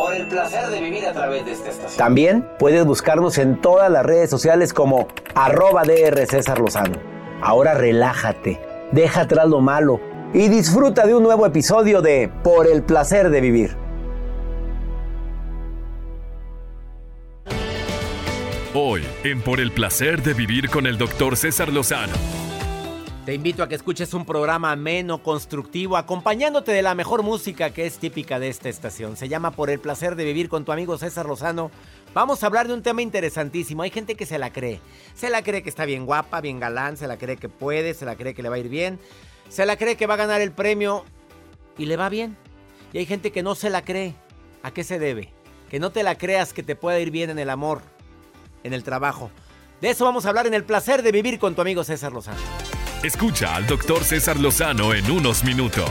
Por el placer de vivir a través de esta estación. También puedes buscarnos en todas las redes sociales como arroba DR César Lozano. Ahora relájate, deja atrás lo malo y disfruta de un nuevo episodio de Por el placer de vivir. Hoy, en Por el placer de vivir con el doctor César Lozano. Te invito a que escuches un programa ameno, constructivo, acompañándote de la mejor música que es típica de esta estación. Se llama Por el placer de vivir con tu amigo César Lozano. Vamos a hablar de un tema interesantísimo. Hay gente que se la cree. Se la cree que está bien guapa, bien galán, se la cree que puede, se la cree que le va a ir bien, se la cree que va a ganar el premio y le va bien. Y hay gente que no se la cree. ¿A qué se debe? Que no te la creas que te pueda ir bien en el amor, en el trabajo. De eso vamos a hablar en el placer de vivir con tu amigo César Lozano. Escucha al doctor César Lozano en unos minutos.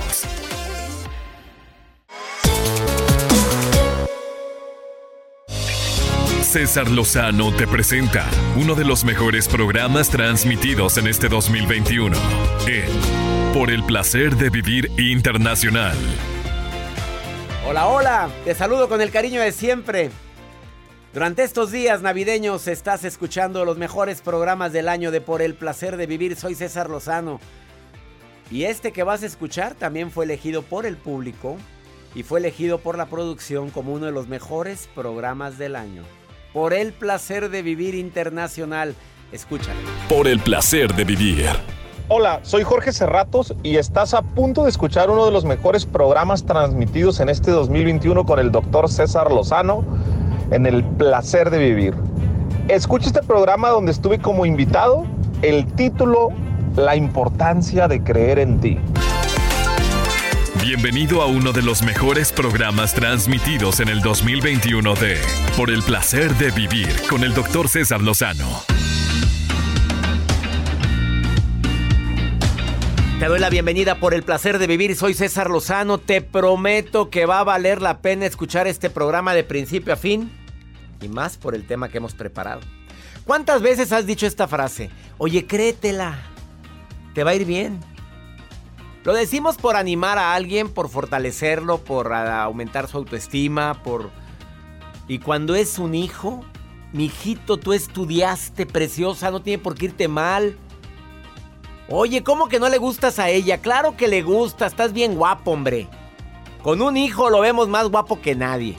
César Lozano te presenta uno de los mejores programas transmitidos en este 2021 en Por el placer de vivir internacional. Hola, hola, te saludo con el cariño de siempre. Durante estos días navideños estás escuchando los mejores programas del año de Por el placer de vivir. Soy César Lozano. Y este que vas a escuchar también fue elegido por el público y fue elegido por la producción como uno de los mejores programas del año. Por el placer de vivir internacional. Escúchalo. Por el placer de vivir. Hola, soy Jorge Serratos y estás a punto de escuchar uno de los mejores programas transmitidos en este 2021 con el doctor César Lozano en el placer de vivir. Escucha este programa donde estuve como invitado, el título La importancia de creer en ti. Bienvenido a uno de los mejores programas transmitidos en el 2021 de Por el placer de vivir con el doctor César Lozano. Te doy la bienvenida por el placer de vivir. Soy César Lozano. Te prometo que va a valer la pena escuchar este programa de principio a fin. Y más por el tema que hemos preparado. ¿Cuántas veces has dicho esta frase? Oye, créetela. Te va a ir bien. Lo decimos por animar a alguien, por fortalecerlo, por aumentar su autoestima, por... Y cuando es un hijo, mi hijito, tú estudiaste, preciosa, no tiene por qué irte mal. Oye, ¿cómo que no le gustas a ella? Claro que le gusta, estás bien guapo, hombre. Con un hijo lo vemos más guapo que nadie.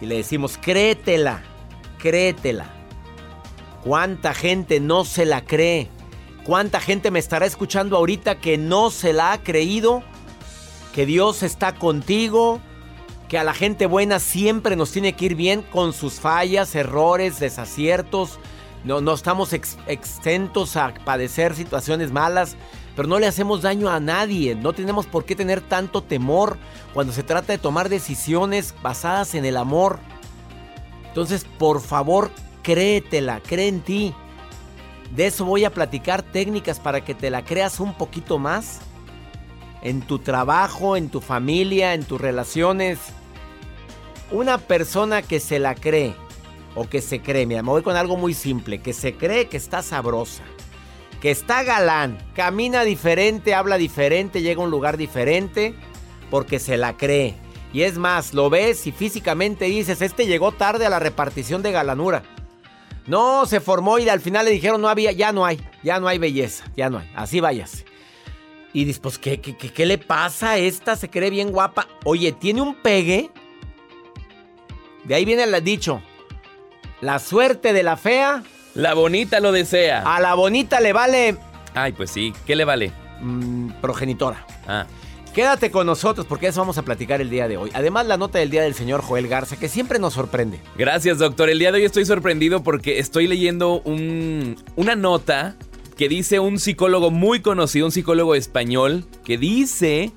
Y le decimos, créetela, créetela. ¿Cuánta gente no se la cree? ¿Cuánta gente me estará escuchando ahorita que no se la ha creído? Que Dios está contigo, que a la gente buena siempre nos tiene que ir bien con sus fallas, errores, desaciertos, No, no estamos exentos a padecer situaciones malas, pero no le hacemos daño a nadie. No tenemos por qué tener tanto temor cuando se trata de tomar decisiones basadas en el amor. Entonces, por favor, créetela, cree en ti. De eso voy a platicar técnicas para que te la creas un poquito más. En tu trabajo, en tu familia, en tus relaciones. Una persona que se la cree o que se cree, mira, me voy con algo muy simple, que se cree que está sabrosa, que está galán, camina diferente, habla diferente, llega a un lugar diferente, porque se la cree. Y es más, lo ves y físicamente dices, este llegó tarde a la repartición de galanura. No, se formó y al final le dijeron, no había, ya no hay, ya no hay belleza, ya no hay, así váyase. Y dices, pues, ¿qué, qué, qué, qué le pasa a esta? Se cree bien guapa. Oye, tiene un pegue. De ahí viene el dicho, la suerte de la fea. La bonita lo desea. A la bonita le vale... Ay, pues sí, ¿qué le vale? Mm, progenitora. Ah. Quédate con nosotros porque eso vamos a platicar el día de hoy. Además, la nota del día del señor Joel Garza, que siempre nos sorprende. Gracias, doctor. El día de hoy estoy sorprendido porque estoy leyendo una nota que dice un psicólogo muy conocido, un psicólogo español, que dice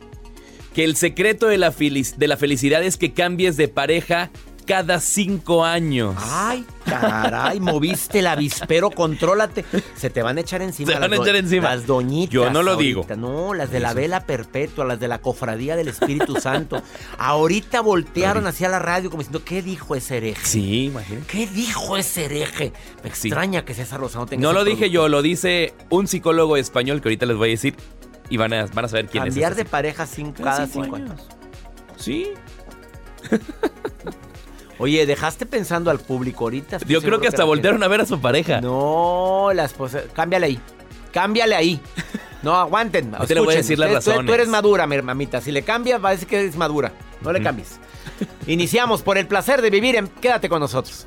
que el secreto de la, de la felicidad es que cambies de pareja cada cinco años. Ay, caray, moviste el avispero, contrólate. Se te van a echar encima. Se van a echar encima. Las doñitas. Yo no lo digo. No, las de la vela perpetua, las de la cofradía del Espíritu Santo. Ahorita voltearon hacia la radio como diciendo, ¿qué dijo ese hereje? Sí, imagínate. ¿Qué dijo ese hereje? Me extraña que César Lozano tenga No lo dije yo, lo dice un psicólogo español que ahorita les voy a decir y van a, van a saber quién es. Cambiar de pareja cada cinco, años. años. Sí. Oye, dejaste pensando al público ahorita. Yo creo que hasta voltearon a ver a su pareja. No, la esposa. Cámbiale ahí. Cámbiale ahí. No, aguanten. Te le voy a decir las razones. Tú, eres madura, mamita. Si le cambias, va a decir que eres madura. No le cambies. Iniciamos por el placer de vivir en Quédate con nosotros.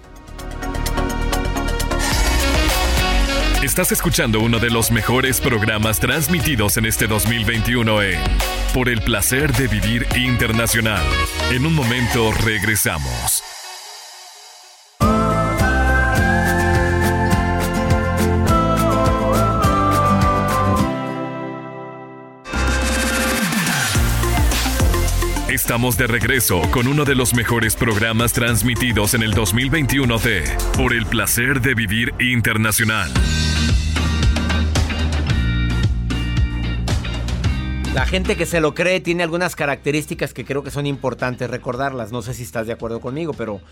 Estás escuchando uno de los mejores programas transmitidos en este 2021 en Por el placer de vivir internacional. En un momento regresamos. Estamos de regreso con uno de los mejores programas transmitidos en el 2021 de Por el placer de vivir internacional. La gente que se lo cree tiene algunas características que creo que son importantes recordarlas. No sé si estás de acuerdo conmigo, pero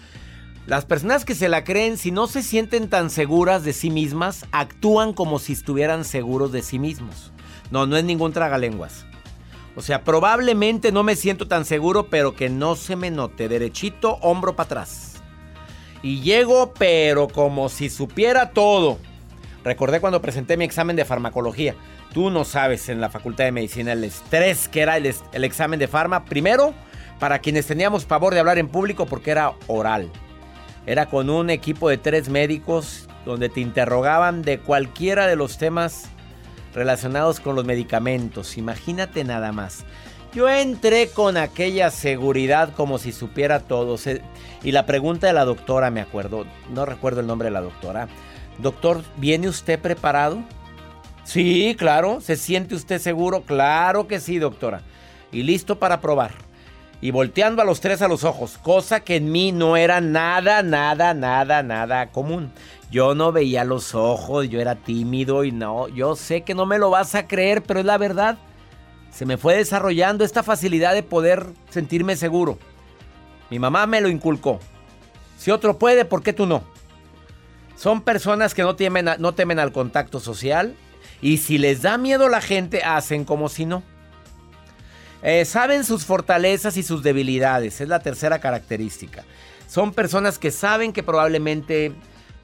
las personas que se la creen, si no se sienten tan seguras de sí mismas, actúan como si estuvieran seguros de sí mismos. No, no es ningún tragalenguas. O sea, probablemente no me siento tan seguro, pero que no se me note. Derechito, hombro para atrás. Y llego, pero como si supiera todo. Recordé cuando presenté mi examen de farmacología. Tú no sabes en la Facultad de Medicina el estrés que era el, examen de farma. Primero, para quienes teníamos pavor de hablar en público porque era oral. Era con un equipo de tres médicos donde te interrogaban de cualquiera de los temas relacionados con los medicamentos. Imagínate nada más. Yo entré con aquella seguridad como si supiera todo. Y la pregunta de la doctora, me acuerdo, no recuerdo el nombre de la doctora. Doctor, ¿viene usted preparado? Sí, claro. ¿Se siente usted seguro? Claro que sí, doctora. Y listo para probar. Y volteando a los tres a los ojos, cosa que en mí no era nada, nada, nada, nada común. Yo no veía los ojos, yo era tímido y no, yo sé que no me lo vas a creer, pero es la verdad. Se me fue desarrollando esta facilidad de poder sentirme seguro. Mi mamá me lo inculcó. Si otro puede, ¿por qué tú no? Son personas que no temen, no temen al contacto social y si les da miedo la gente, hacen como si no. Eh, saben sus fortalezas y sus debilidades, es la tercera característica. Son personas que saben que probablemente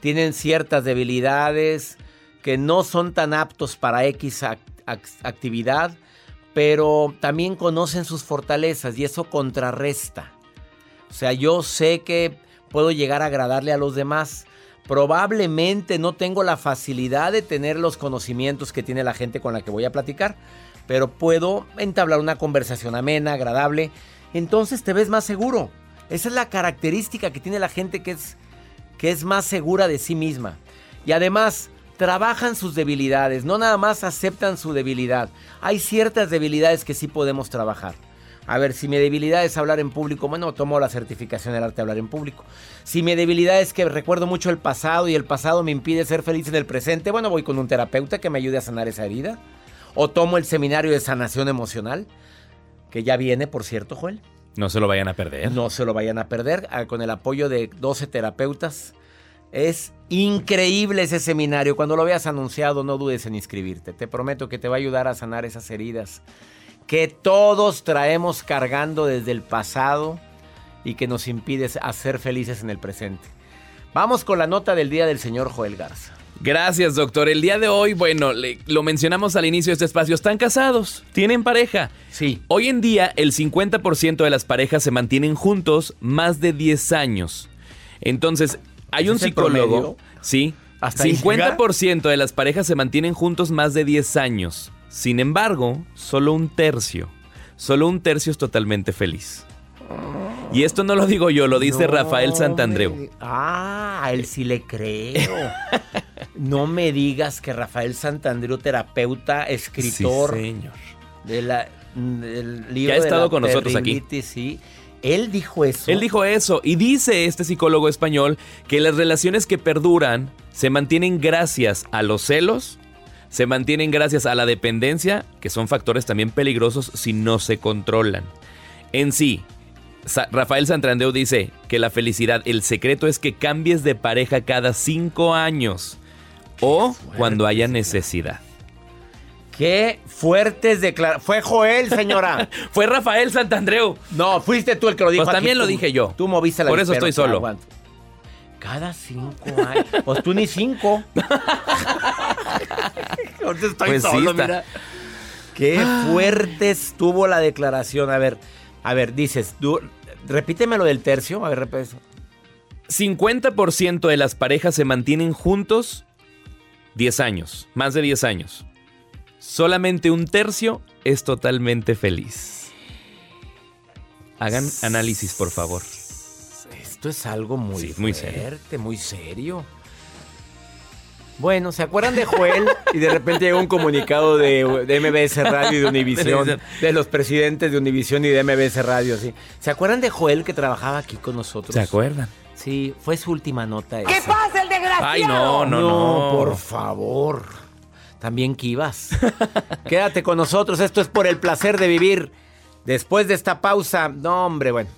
tienen ciertas debilidades, que no son tan aptos para X actividad, pero también conocen sus fortalezas y eso contrarresta. O sea, yo sé que puedo llegar a agradarle a los demás. Probablemente no tengo la facilidad de tener los conocimientos que tiene la gente con la que voy a platicar, pero puedo entablar una conversación amena, agradable. Entonces te ves más seguro. Esa es la característica que tiene la gente que es que es más segura de sí misma. Y además, trabajan sus debilidades, no nada más aceptan su debilidad. Hay ciertas debilidades que sí podemos trabajar. A ver, si mi debilidad es hablar en público, bueno, tomo la certificación del arte de hablar en público. Si mi debilidad es que recuerdo mucho el pasado y el pasado me impide ser feliz en el presente, bueno, voy con un terapeuta que me ayude a sanar esa herida. O tomo el seminario de sanación emocional, que ya viene, por cierto, Joel. No se lo vayan a perder. No se lo vayan a perder, ah, con el apoyo de 12 terapeutas. Es increíble ese seminario. Cuando lo veas anunciado, no dudes en inscribirte. Te prometo que te va a ayudar a sanar esas heridas que todos traemos cargando desde el pasado y que nos impide ser felices en el presente. Vamos con la nota del día del señor Joel Garza. Gracias, doctor. El día de hoy, bueno, lo mencionamos al inicio de este espacio, están casados, tienen pareja. Sí. Hoy en día, el 50% de las parejas se mantienen juntos más de 10 años. Entonces, hay un psicólogo. Sí. ¿Hasta 50% de las parejas se mantienen juntos más de 10 años. Sin embargo, solo un tercio, solo un tercio es totalmente feliz. Y esto no lo digo yo, lo dice Rafael Santandreu. Ah, él sí le creo. no me digas que Rafael Santandreu, terapeuta, escritor. señor. De la, del libro que ha estado con nosotros aquí. Sí. Él dijo eso. Él dijo eso. Y dice este psicólogo español que las relaciones que perduran se mantienen gracias a los celos, se mantienen gracias a la dependencia, que son factores también peligrosos si no se controlan. En sí, Rafael Santrandeo dice que la felicidad, el secreto es que cambies de pareja cada cinco años o cuando haya necesidad. Qué fuertes declaraciones. Fue Joel, señora. Fue Rafael Santandreu. No, fuiste tú el que lo dijo. Pues también lo dije yo. Tú moviste la Por eso estoy solo. Cada cinco años. Pues tú ni cinco. Ahorita estoy pues solo, mira. Qué fuerte estuvo la declaración. A ver, a ver, dices, tú, repíteme lo del tercio. A ver, repite 50% de las parejas se mantienen juntos 10 años, más de 10 años. Solamente un tercio es totalmente feliz. Hagan análisis, por favor. Esto es algo muy, muy fuerte, muy serio. Bueno, ¿se acuerdan de Joel? y de repente llega un comunicado de, MBS Radio y de Univisión, de los presidentes de Univisión y de MBS Radio, sí. ¿Se acuerdan de Joel que trabajaba aquí con nosotros? ¿Se acuerdan? Sí, fue su última nota. ¿Qué pasa, el desgraciado? Ay, no, no, no. por favor. También ibas. Quédate con nosotros, esto es por el placer de vivir. Después de esta pausa, no, hombre, bueno.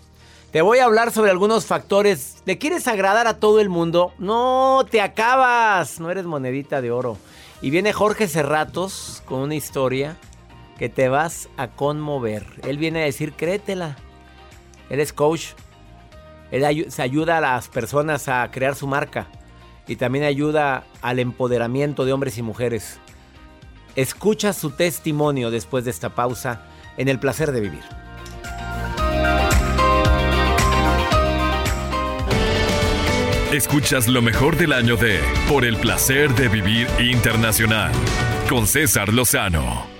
Te voy a hablar sobre algunos factores. ¿Le quieres agradar a todo el mundo? No, te acabas. No eres monedita de oro. Y viene Jorge Cerratos con una historia que te vas a conmover. Él viene a decir, créetela. Él es coach. Él se ayuda a las personas a crear su marca. Y también ayuda al empoderamiento de hombres y mujeres. Escucha su testimonio después de esta pausa en el placer de vivir. Escuchas lo mejor del año de Por el placer de vivir internacional con César Lozano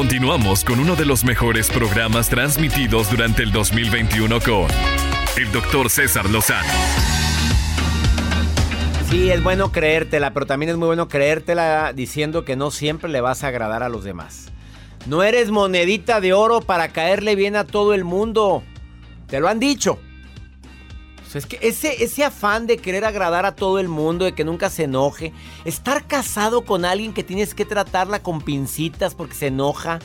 Continuamos con uno de los mejores programas transmitidos durante el 2021 con el doctor César Lozano. Sí, es bueno creértela, pero también es muy bueno creértela diciendo que no siempre le vas a agradar a los demás. No eres monedita de oro para caerle bien a todo el mundo. Te lo han dicho. O es que ese, ese afán de querer agradar a todo el mundo, de que nunca se enoje, estar casado con alguien que tienes que tratarla con pincitas porque se enoja,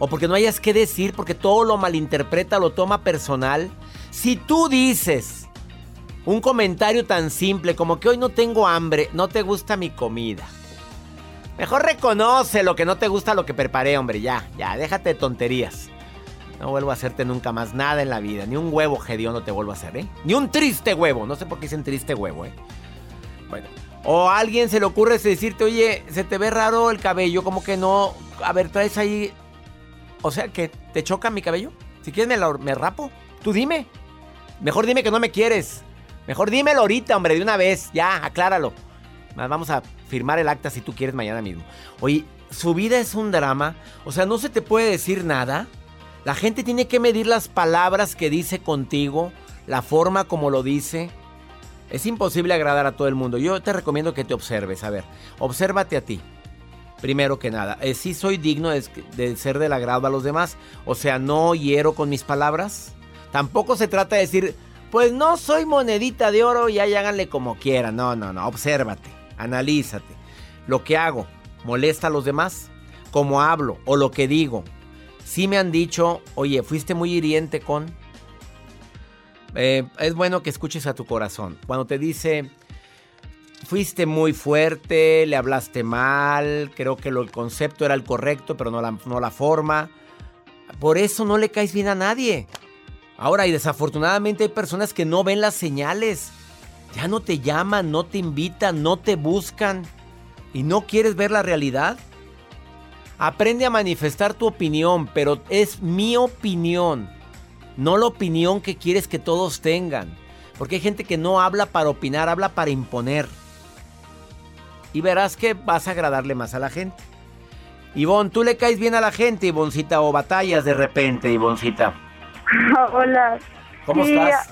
o porque no hayas que decir, porque todo lo malinterpreta, lo toma personal. Si tú dices un comentario tan simple como que hoy no tengo hambre, no te gusta mi comida. Mejor reconoce lo que no te gusta lo que preparé, hombre, ya, ya, déjate de tonterías. No vuelvo a hacerte nunca más nada en la vida. Ni un huevo no te vuelvo a hacer, ¿eh? Ni un triste huevo. No sé por qué dicen triste huevo, ¿eh? Bueno. O a alguien se le ocurre decirte, oye, se te ve raro el cabello, como que no. A ver, traes ahí. O sea, que te choca mi cabello. Si quieres, me, me rapo. Tú dime. Mejor dime que no me quieres. Mejor dímelo ahorita, hombre, de una vez. Ya, acláralo. Vamos a firmar el acta si tú quieres mañana mismo. Oye, su vida es un drama. O sea, no se te puede decir nada. La gente tiene que medir las palabras que dice contigo, la forma como lo dice. Es imposible agradar a todo el mundo. Yo te recomiendo que te observes. A ver, obsérvate a ti. Primero que nada, si eh, ¿sí soy digno de, ser del agrado a los demás. O sea, no hiero con mis palabras. Tampoco se trata de decir, pues no soy monedita de oro y ahí háganle como quieran. No, no, no. Obsérvate, analízate. Lo que hago, ¿molesta a los demás? ¿Cómo hablo o lo que digo? Sí me han dicho, oye, fuiste muy hiriente con... Eh, es bueno que escuches a tu corazón. Cuando te dice, fuiste muy fuerte, le hablaste mal, creo que el concepto era el correcto, pero no la, no la forma. Por eso no le caes bien a nadie. Ahora, y desafortunadamente hay personas que no ven las señales. Ya no te llaman, no te invitan, no te buscan. ¿Y no quieres ver la realidad? Aprende a manifestar tu opinión, pero es mi opinión, no la opinión que quieres que todos tengan. Porque hay gente que no habla para opinar, habla para imponer. Y verás que vas a agradarle más a la gente. Ivonne, ¿tú le caes bien a la gente, Ivoncita, o batallas de repente, Ivoncita? Hola. ¿Cómo estás?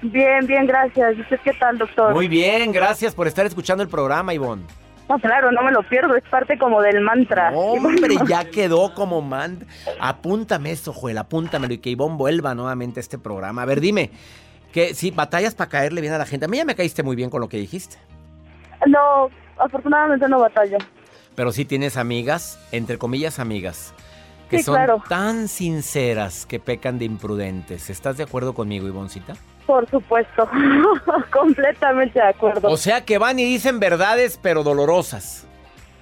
Bien, bien, gracias. ¿Y usted qué tal, doctor? Muy bien, gracias por estar escuchando el programa, Ivonne. No, claro, no me lo pierdo, es parte como del mantra. Hombre, ya quedó como mantra. Apúntame eso, Joel, apúntamelo y que Ivonne vuelva nuevamente a este programa. A ver, dime, que si batallas para caerle bien a la gente. A mí ya me caíste muy bien con lo que dijiste. No, afortunadamente no batallo. Pero sí tienes amigas, entre comillas amigas, que son tan sinceras que pecan de imprudentes. ¿Estás de acuerdo conmigo, Ivoncita? Por supuesto, completamente de acuerdo. O sea que van y dicen verdades pero dolorosas.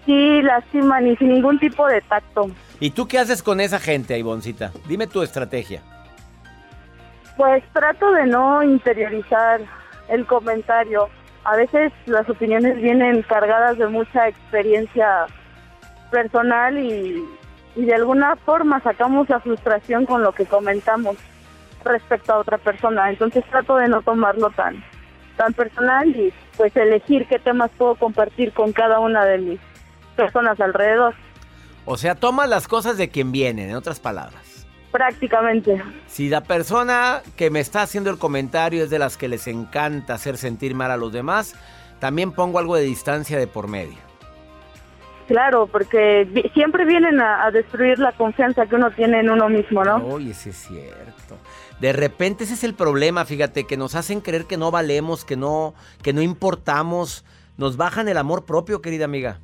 Sí, lastiman y sin ningún tipo de tacto. ¿Y tú qué haces con esa gente, Ivoncita? Dime tu estrategia. Pues trato de no interiorizar el comentario. A veces las opiniones vienen cargadas de mucha experiencia personal y, y de alguna forma sacamos la frustración con lo que comentamos respecto a otra persona. Entonces trato de no tomarlo tan, tan personal y pues elegir qué temas puedo compartir con cada una de mis personas alrededor. O sea, toma las cosas de quien vienen, en otras palabras. Prácticamente. Si la persona que me está haciendo el comentario es de las que les encanta hacer sentir mal a los demás, también pongo algo de distancia de por medio. Claro, porque siempre vienen a, a, destruir la confianza que uno tiene en uno mismo, ¿no? Oye, sí es cierto. De repente ese es el problema, fíjate, que nos hacen creer que no valemos, que no, que no importamos, nos bajan el amor propio, querida amiga.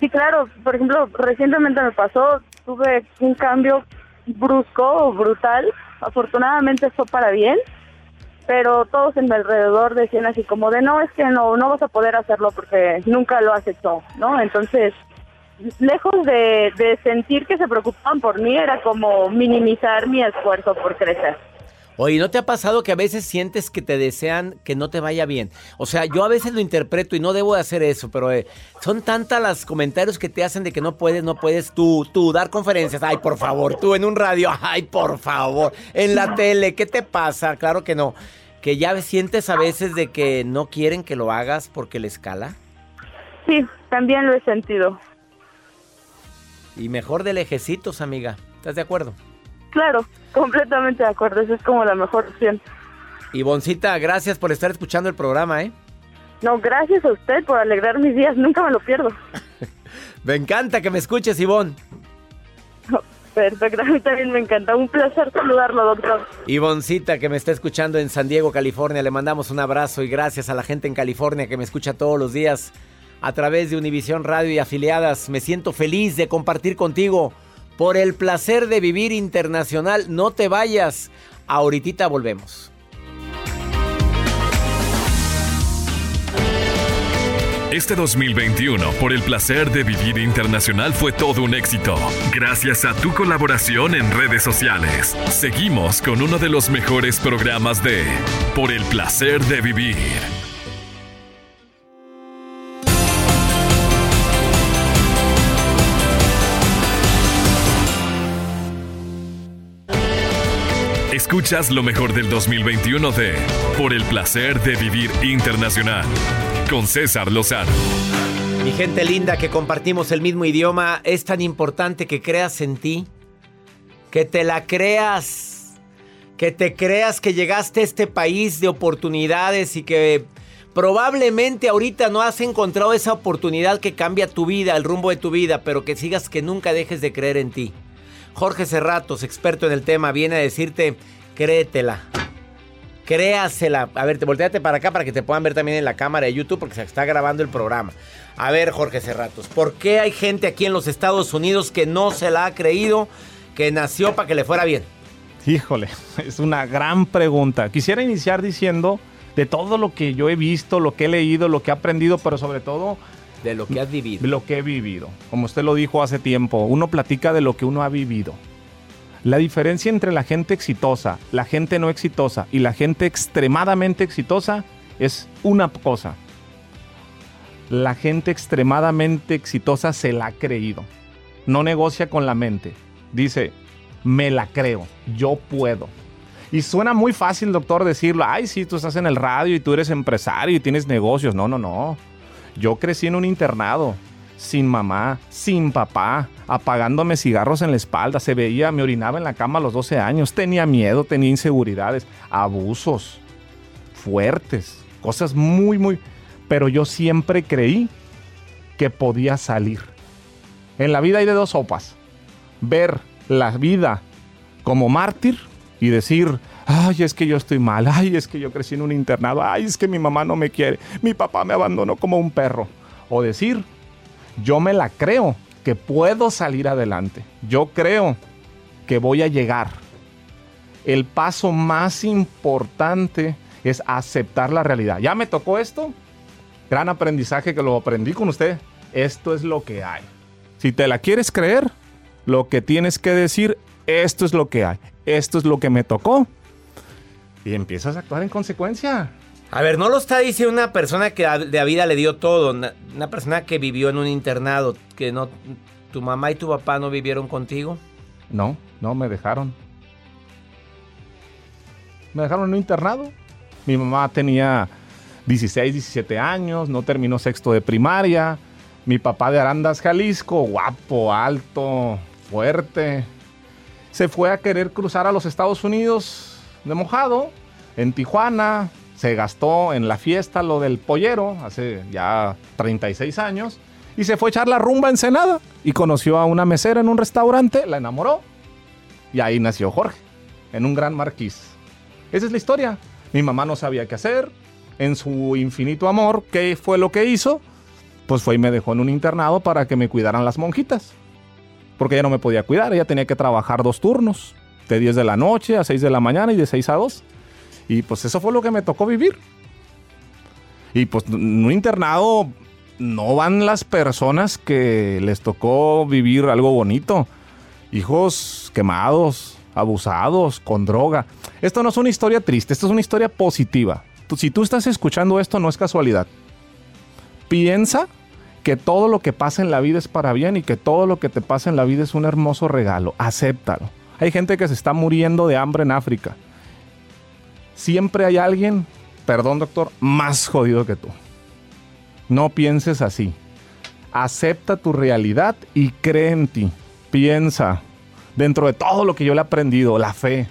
Sí, claro, por ejemplo, recientemente me pasó, tuve un cambio brusco o brutal, afortunadamente fue para bien, pero todos en mi alrededor decían así como de no, es que no, no vas a poder hacerlo porque nunca lo has hecho, ¿no? Entonces, lejos de sentir que se preocupaban por mí, era como minimizar mi esfuerzo por crecer. Oye, ¿no te ha pasado que a veces sientes que te desean que no te vaya bien? O sea, yo a veces lo interpreto y no debo de hacer eso, pero eh, son tantas las comentarios que te hacen de que no puedes, no puedes tú, tú dar conferencias. Ay, por favor, tú en un radio, ay, por favor, en la tele, ¿qué te pasa? Claro que no. Que ya sientes a veces de que no quieren que lo hagas porque les cala. Sí, también lo he sentido. Y mejor de lejecitos, amiga. ¿Estás de acuerdo? Claro, completamente de acuerdo. Esa es como la mejor opción. Ivoncita, gracias por estar escuchando el programa, ¿eh? No, gracias a usted por alegrar mis días. Nunca me lo pierdo. me encanta que me escuches, Ivonne. Perfecto, a mí también me encanta. Un placer saludarlo, doctor. Ivoncita, que me está escuchando en San Diego, California, le mandamos un abrazo y gracias a la gente en California que me escucha todos los días a través de Univisión Radio y afiliadas. Me siento feliz de compartir contigo por el placer de vivir internacional. No te vayas. Ahorita volvemos. Este 2021, por el placer de vivir internacional, fue todo un éxito. Gracias a tu colaboración en redes sociales. Seguimos con uno de los mejores programas de Por el placer de vivir Escuchas lo mejor del 2021 de Por el placer de vivir internacional con César Lozano. Mi gente linda que compartimos el mismo idioma, es tan importante que creas en ti, que te la creas, que te creas que llegaste a este país de oportunidades y que probablemente ahorita no has encontrado esa oportunidad que cambia tu vida, el rumbo de tu vida, pero que sigas que nunca dejes de creer en ti. Jorge Cerratos, experto en el tema, viene a decirte, créetela. Créasela. A ver, te volteate para acá para que te puedan ver también en la cámara de YouTube porque se está grabando el programa. A ver, Jorge Cerratos, ¿por qué hay gente aquí en los Estados Unidos que no se la ha creído, que nació para que le fuera bien? Híjole, es una gran pregunta. Quisiera iniciar diciendo de todo lo que yo he visto, lo que he leído, lo que he aprendido, pero sobre todo de lo que has vivido. De lo que he vivido. Como usted lo dijo hace tiempo, uno platica de lo que uno ha vivido. La diferencia entre la gente exitosa, la gente no exitosa y la gente extremadamente exitosa es una cosa. La gente extremadamente exitosa se la ha creído. No negocia con la mente. Dice, me la creo, yo puedo. Y suena muy fácil, doctor, decirlo. Ay, sí, tú estás en el radio y tú eres empresario y tienes negocios. No, no, no. Yo crecí en un internado, sin mamá, sin papá, apagándome cigarros en la espalda. Se veía, me orinaba en la cama a los 12 años. Tenía miedo, tenía inseguridades, abusos fuertes, cosas muy, muy... Pero yo siempre creí que podía salir. En la vida hay de dos sopas. Ver la vida como mártir y decir, ay, es que yo estoy mal, ay, es que yo crecí en un internado, ay, es que mi mamá no me quiere, mi papá me abandonó como un perro. O decir, yo me la creo que puedo salir adelante, yo creo que voy a llegar. El paso más importante es aceptar la realidad. Ya me tocó esto, gran aprendizaje que lo aprendí con usted. Esto es lo que hay. Si te la quieres creer, lo que tienes que decir, esto es lo que hay, esto es lo que me tocó y empiezas a actuar en consecuencia. A ver, no lo está diciendo una persona que de a vida le dio todo, una, persona que vivió en un internado, que no, tu mamá y tu papá no vivieron contigo. No, no me dejaron. Me dejaron en un internado. Mi mamá tenía 16, 17 años, no terminó sexto de primaria. Mi papá de Arandas, Jalisco, guapo, alto, fuerte. Se fue a querer cruzar a los Estados Unidos de mojado en Tijuana. Se gastó en la fiesta lo del pollero hace ya 36 años. Y se fue a echar la rumba en Senada. Y conoció a una mesera en un restaurante, la enamoró. Y ahí nació Jorge, en un gran marquís. Esa es la historia. Mi mamá no sabía qué hacer. En su infinito amor, ¿qué fue lo que hizo? Pues fue y me dejó en un internado para que me cuidaran las monjitas. Porque ella no me podía cuidar, ella tenía que trabajar dos turnos de 10 de la noche a 6 de la mañana y de 6 a 2. Y pues eso fue lo que me tocó vivir. Y pues en un internado no van las personas que les tocó vivir algo bonito. Hijos quemados, abusados, con droga. Esto no es una historia triste, esto es una historia positiva. si tú estás escuchando esto, no es casualidad. Piensa que todo lo que pasa en la vida es para bien y que todo lo que te pasa en la vida es un hermoso regalo. Acéptalo. Hay gente que se está muriendo de hambre en África. Siempre hay alguien, perdón doctor, más jodido que tú. No pienses así. Acepta tu realidad y cree en ti. Piensa, dentro de todo lo que yo le he aprendido, la fe.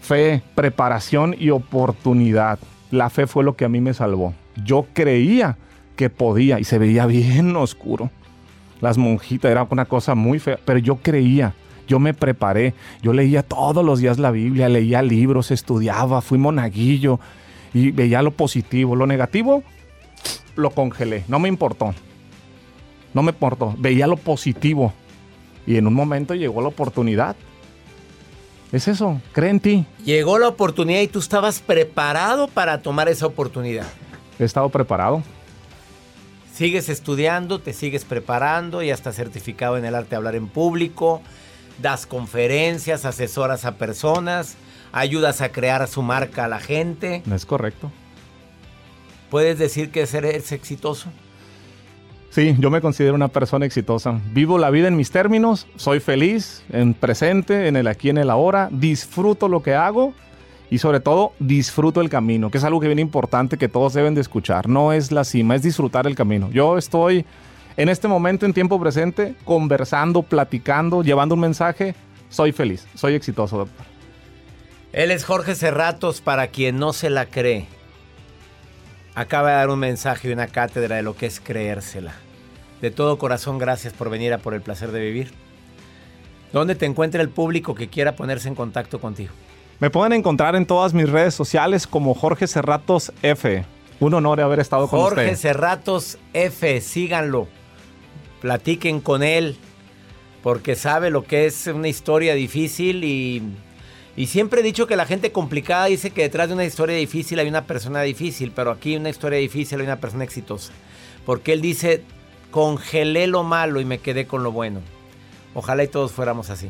Fe, preparación y oportunidad. La fe fue lo que a mí me salvó. Yo creía que podía y se veía bien oscuro. Las monjitas era una cosa muy fea, pero yo creía, yo me preparé, yo leía todos los días la Biblia, leía libros, estudiaba, fui monaguillo y veía lo positivo. Lo negativo lo congelé, no me importó. No me importó, veía lo positivo y en un momento llegó la oportunidad. Es eso, cree en ti. Llegó la oportunidad y tú estabas preparado para tomar esa oportunidad. He estado preparado. Sigues estudiando, te sigues preparando, ya estás certificado en el arte de hablar en público, das conferencias, asesoras a personas, ayudas a crear su marca a la gente. No es correcto. ¿Puedes decir que eres exitoso? Sí, yo me considero una persona exitosa. Vivo la vida en mis términos, soy feliz, en presente, en el aquí, en el ahora, disfruto lo que hago y sobre todo disfruto el camino, que es algo que viene importante que todos deben de escuchar. No es la cima, es disfrutar el camino. Yo estoy en este momento, en tiempo presente, conversando, platicando, llevando un mensaje. Soy feliz, soy exitoso, doctor. Él es Jorge Cerratos, para quien no se la cree. Acaba de dar un mensaje y una cátedra de lo que es creérsela. De todo corazón, gracias por venir a Por el Placer de Vivir. ¿Dónde te encuentra el público que quiera ponerse en contacto contigo? Me pueden encontrar en todas mis redes sociales como Jorge Cerratos F. Un honor haber estado con usted. Jorge Cerratos F, síganlo. Platiquen con él, porque sabe lo que es una historia difícil y, y siempre he dicho que la gente complicada dice que detrás de una historia difícil hay una persona difícil, pero aquí una historia difícil hay una persona exitosa. Porque él dice, congelé lo malo y me quedé con lo bueno. Ojalá y todos fuéramos así.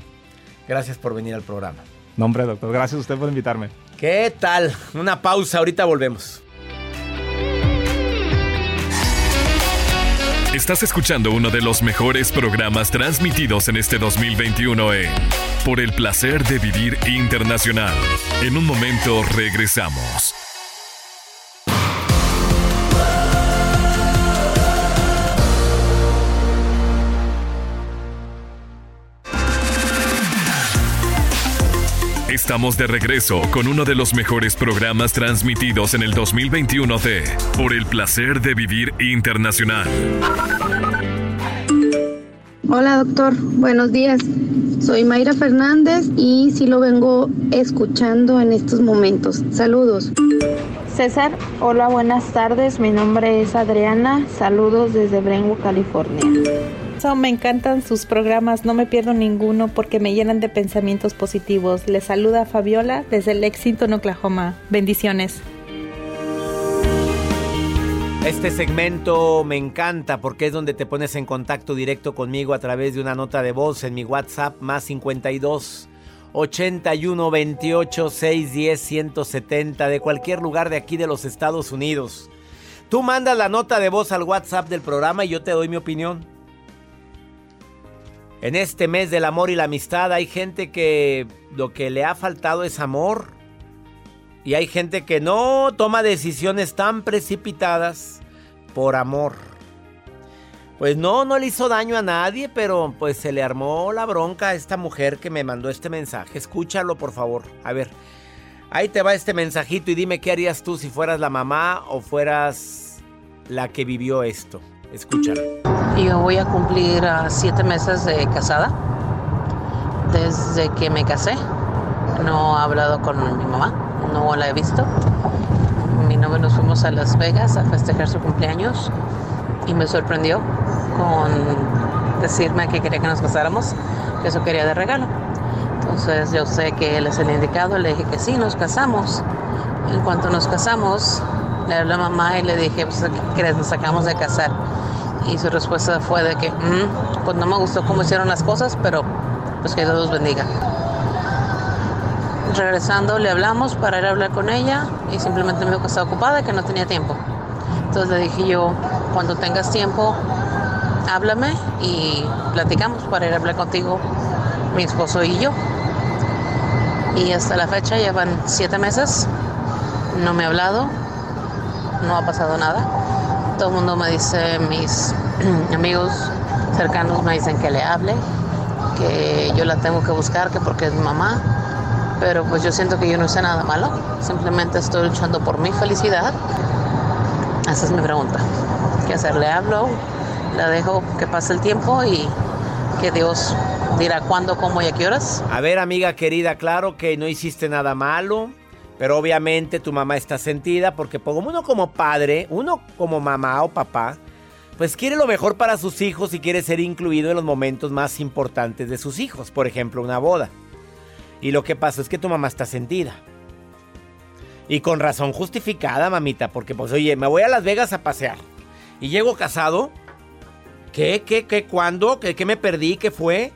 Gracias por venir al programa. Nombre, doctor. Gracias a usted por invitarme. ¿Qué tal? Una pausa, ahorita volvemos. Estás escuchando uno de los mejores programas transmitidos en este 2021 en Por el placer de vivir internacional. En un momento regresamos. Estamos de regreso con uno de los mejores programas transmitidos en el 2021 de Por el placer de vivir internacional. Hola doctor, buenos días. Soy Mayra Fernández y sí lo vengo escuchando en estos momentos. Saludos. César, hola, buenas tardes. Mi nombre es Adriana. Saludos desde Brentwood, California. Me encantan sus programas, no me pierdo ninguno porque me llenan de pensamientos positivos. Les saluda Fabiola desde Lexington, Oklahoma. Bendiciones. Este segmento me encanta porque es donde te pones en contacto directo conmigo a través de una nota de voz en mi WhatsApp más 52 81 28 610 170 de cualquier lugar de aquí de los Estados Unidos. Tú mandas la nota de voz al WhatsApp del programa y yo te doy mi opinión. En este mes del amor y la amistad hay gente que lo que le ha faltado es amor. Y hay gente que no toma decisiones tan precipitadas por amor. Pues no, no le hizo daño a nadie, pero pues se le armó la bronca a esta mujer que me mandó este mensaje. Escúchalo, por favor. A ver, ahí te va este mensajito y dime qué harías tú si fueras la mamá o fueras la que vivió esto. Escúchalo. Yo voy a cumplir uh, siete meses de casada. Desde que me casé, no he hablado con mi mamá, no la he visto. Mi novio nos fuimos a Las Vegas a festejar su cumpleaños y me sorprendió con decirme que quería que nos casáramos, que eso quería de regalo. Entonces yo sé que él es el indicado, le dije que sí, nos casamos. En cuanto nos casamos, le hablé a mamá y le dije, pues, ¿qué crees? Nos acabamos de casar. Y su respuesta fue de que, mm, pues no me gustó cómo hicieron las cosas, pero pues que Dios los bendiga. Regresando le hablamos para ir a hablar con ella y simplemente me dijo que estaba ocupada y que no tenía tiempo. Entonces le dije yo, cuando tengas tiempo, háblame y platicamos para ir a hablar contigo, mi esposo y yo. Y hasta la fecha llevan siete meses, no me ha hablado, no ha pasado nada. Todo el mundo me dice, mis amigos cercanos me dicen que le hable, que yo la tengo que buscar, que porque es mi mamá. Pero pues yo siento que yo no hice nada malo, simplemente estoy luchando por mi felicidad. Esa es mi pregunta. ¿Qué hacer? ¿Le hablo? ¿La dejo que pase el tiempo y que Dios dirá cuándo, cómo y a qué horas? A ver, amiga querida, claro que no hiciste nada malo, pero obviamente tu mamá está sentida porque uno como padre, uno como mamá o papá, pues quiere lo mejor para sus hijos y quiere ser incluido en los momentos más importantes de sus hijos, por ejemplo, una boda. Y lo que pasa es que tu mamá está sentida. Y con razón justificada, mamita, porque pues oye, me voy a Las Vegas a pasear. Y llego casado. ¿Qué, qué, qué, cuándo? ¿Qué, qué me perdí? ¿Qué fue?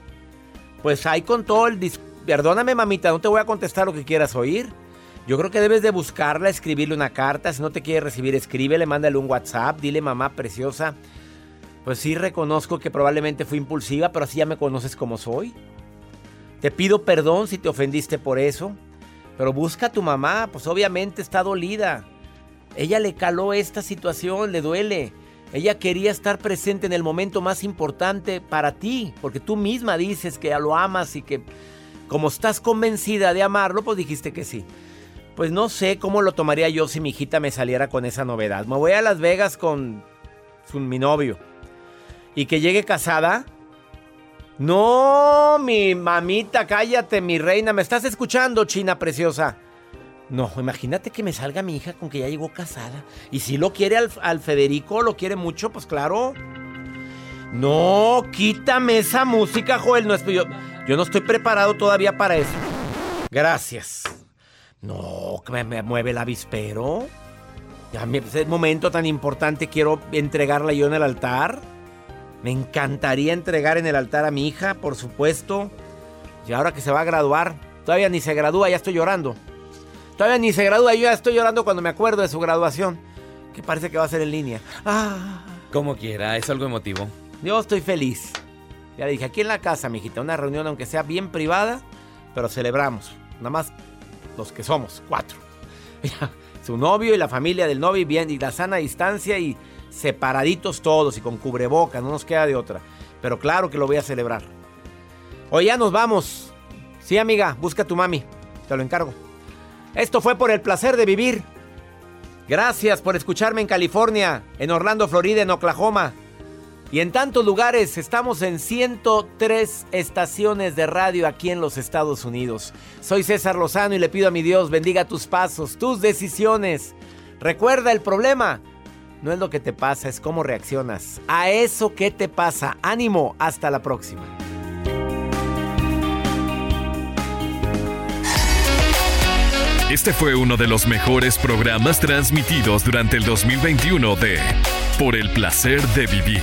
Pues ahí con todo el... Perdóname, mamita, no te voy a contestar lo que quieras oír. Yo creo que debes de buscarla, escribirle una carta. Si no te quiere recibir, escríbele, mándale un WhatsApp. Dile, mamá preciosa. Pues sí, reconozco que probablemente fui impulsiva, pero así ya me conoces como soy. Te pido perdón si te ofendiste por eso. Pero busca a tu mamá, pues obviamente está dolida. Ella le caló esta situación, le duele. Ella quería estar presente en el momento más importante para ti, porque tú misma dices que ya lo amas y que como estás convencida de amarlo, pues dijiste que sí. Pues no sé cómo lo tomaría yo si mi hijita me saliera con esa novedad. Me voy a Las Vegas con su- mi novio y que llegue casada. No, mi mamita, cállate, mi reina. ¿Me estás escuchando, China preciosa? No, imagínate que me salga mi hija con que ya llegó casada. Y si lo quiere al, Federico, lo quiere mucho, pues claro. No, quítame esa música, Joel. No, yo, yo no estoy preparado todavía para eso. Gracias. No, que me, me mueve el avispero. Ya me, ese momento tan importante quiero entregarla yo en el altar. Me encantaría entregar en el altar a mi hija, por supuesto. Y ahora que se va a graduar, todavía ni se gradúa, ya estoy llorando. Todavía ni se gradúa, yo ya estoy llorando cuando me acuerdo de su graduación. Que parece que va a ser en línea. Ah, Como quiera, es algo emotivo. yo estoy feliz. Ya le dije, aquí en la casa, mijita, una reunión aunque sea bien privada, pero celebramos. Nada más los que somos, cuatro. Su novio y la familia del novio y bien, y la sana distancia y separaditos todos y con cubreboca, no nos queda de otra. Pero claro que lo voy a celebrar. Hoy ya nos vamos. Sí, amiga, busca a tu mami. Te lo encargo. Esto fue por el placer de vivir. Gracias por escucharme en California, en Orlando, Florida, en Oklahoma. Y en tantos lugares estamos en 103 estaciones de radio aquí en los Estados Unidos. Soy César Lozano y le pido a mi Dios bendiga tus pasos, tus decisiones. Recuerda el problema. No es lo que te pasa, es cómo reaccionas. A eso que te pasa. Ánimo, hasta la próxima. Este fue uno de los mejores programas transmitidos durante el 2021 de Por el placer de vivir